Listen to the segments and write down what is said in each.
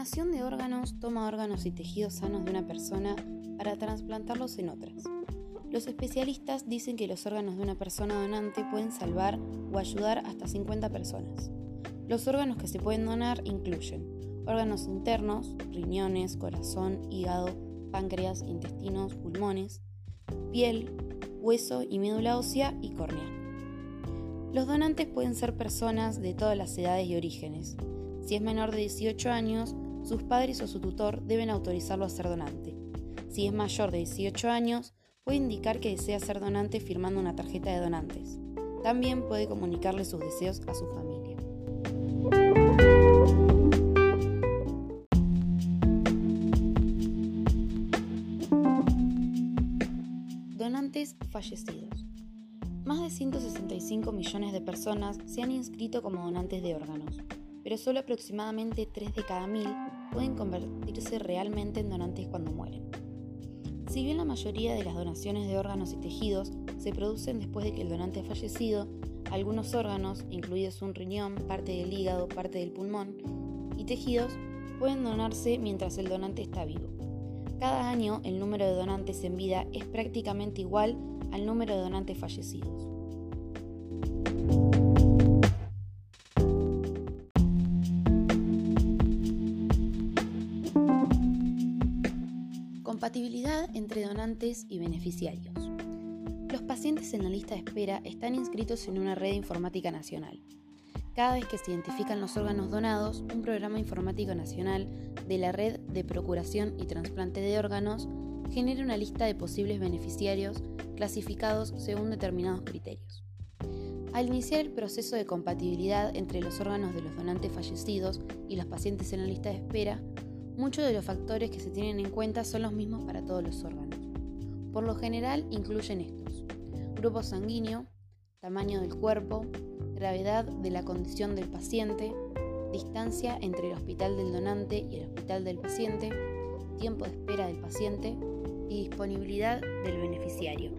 donación de órganos toma órganos y tejidos sanos de una persona para trasplantarlos en otras. Los especialistas dicen que los órganos de una persona donante pueden salvar o ayudar hasta 50 personas. Los órganos que se pueden donar incluyen órganos internos, riñones, corazón, hígado, páncreas, intestinos, pulmones, piel, hueso y médula ósea y córnea. Los donantes pueden ser personas de todas las edades y orígenes. Si es menor de 18 años, sus padres o su tutor deben autorizarlo a ser donante. Si es mayor de 18 años, puede indicar que desea ser donante firmando una tarjeta de donantes. También puede comunicarle sus deseos a su familia. Donantes fallecidos. Más de 165 millones de personas se han inscrito como donantes de órganos, pero solo aproximadamente 3 de cada mil pueden convertirse realmente en donantes cuando mueren. Si bien la mayoría de las donaciones de órganos y tejidos se producen después de que el donante ha fallecido, algunos órganos, incluidos un riñón, parte del hígado, parte del pulmón y tejidos, pueden donarse mientras el donante está vivo. Cada año el número de donantes en vida es prácticamente igual al número de donantes fallecidos. Compatibilidad entre donantes y beneficiarios. Los pacientes en la lista de espera están inscritos en una red informática nacional. Cada vez que se identifican los órganos donados, un programa informático nacional de la red de procuración y trasplante de órganos genera una lista de posibles beneficiarios clasificados según determinados criterios. Al iniciar el proceso de compatibilidad entre los órganos de los donantes fallecidos y los pacientes en la lista de espera, muchos de los factores que se tienen en cuenta son los mismos para todos los órganos. Por lo general incluyen estos. Grupo sanguíneo, tamaño del cuerpo, gravedad de la condición del paciente, distancia entre el hospital del donante y el hospital del paciente, tiempo de espera del paciente y disponibilidad del beneficiario.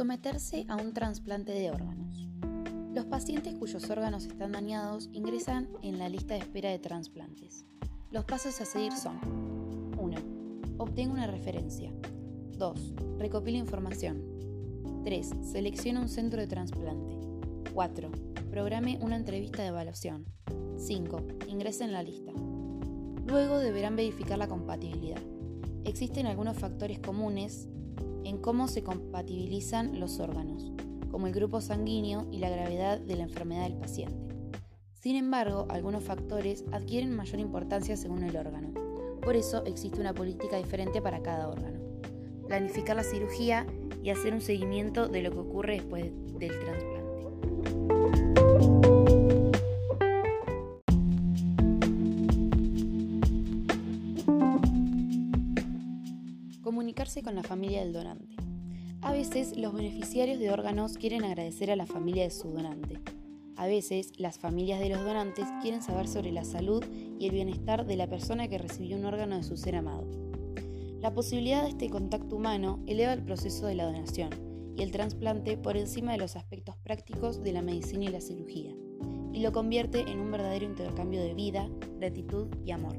Someterse a un trasplante de órganos. Los pacientes cuyos órganos están dañados ingresan en la lista de espera de trasplantes. Los pasos a seguir son 1. Obtenga una referencia. 2. Recopila información. 3. Selecciona un centro de trasplante. 4. Programe una entrevista de evaluación. 5. Ingrese en la lista. Luego deberán verificar la compatibilidad. Existen algunos factores comunes en cómo se compatibilizan los órganos, como el grupo sanguíneo y la gravedad de la enfermedad del paciente. Sin embargo, algunos factores adquieren mayor importancia según el órgano. Por eso existe una política diferente para cada órgano. Planificar la cirugía y hacer un seguimiento de lo que ocurre después del trasplante. Comunicarse con la familia del donante. A veces los beneficiarios de órganos quieren agradecer a la familia de su donante. A veces las familias de los donantes quieren saber sobre la salud y el bienestar de la persona que recibió un órgano de su ser amado. La posibilidad de este contacto humano eleva el proceso de la donación y el trasplante por encima de los aspectos prácticos de la medicina y la cirugía, y lo convierte en un verdadero intercambio de vida, gratitud y amor.